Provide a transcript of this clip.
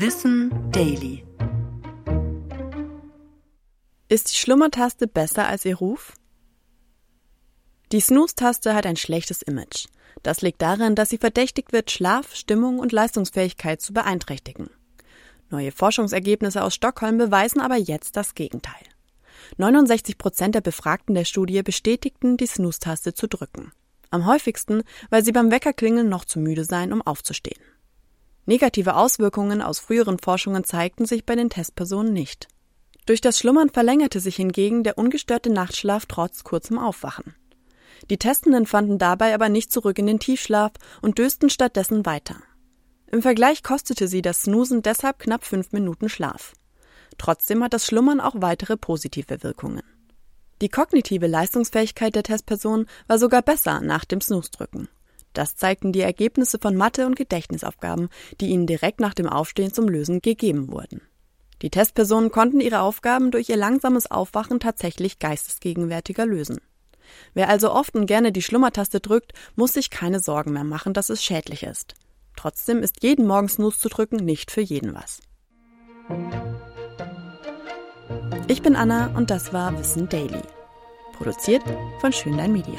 Wissen Daily. Ist die Schlummertaste besser als ihr Ruf? Die Snooze-Taste hat ein schlechtes Image. Das liegt darin, dass sie verdächtigt wird, Schlaf, Stimmung und Leistungsfähigkeit zu beeinträchtigen. Neue Forschungsergebnisse aus Stockholm beweisen aber jetzt das Gegenteil. 69 Prozent der Befragten der Studie bestätigten, die Snooze-Taste zu drücken. Am häufigsten, weil sie beim Weckerklingeln noch zu müde seien, um aufzustehen. Negative Auswirkungen aus früheren Forschungen zeigten sich bei den Testpersonen nicht. Durch das Schlummern verlängerte sich hingegen der ungestörte Nachtschlaf trotz kurzem Aufwachen. Die Testenden fanden dabei aber nicht zurück in den Tiefschlaf und dösten stattdessen weiter. Im Vergleich kostete sie das Snoosen deshalb knapp fünf Minuten Schlaf. Trotzdem hat das Schlummern auch weitere positive Wirkungen. Die kognitive Leistungsfähigkeit der Testperson war sogar besser nach dem Snooze-Drücken. Das zeigten die Ergebnisse von Mathe- und Gedächtnisaufgaben, die ihnen direkt nach dem Aufstehen zum Lösen gegeben wurden. Die Testpersonen konnten ihre Aufgaben durch ihr langsames Aufwachen tatsächlich geistesgegenwärtiger lösen. Wer also oft und gerne die Schlummertaste drückt, muss sich keine Sorgen mehr machen, dass es schädlich ist. Trotzdem ist jeden Morgen Snooze zu drücken nicht für jeden was. Ich bin Anna und das war Wissen Daily. Produziert von Schönlein Media.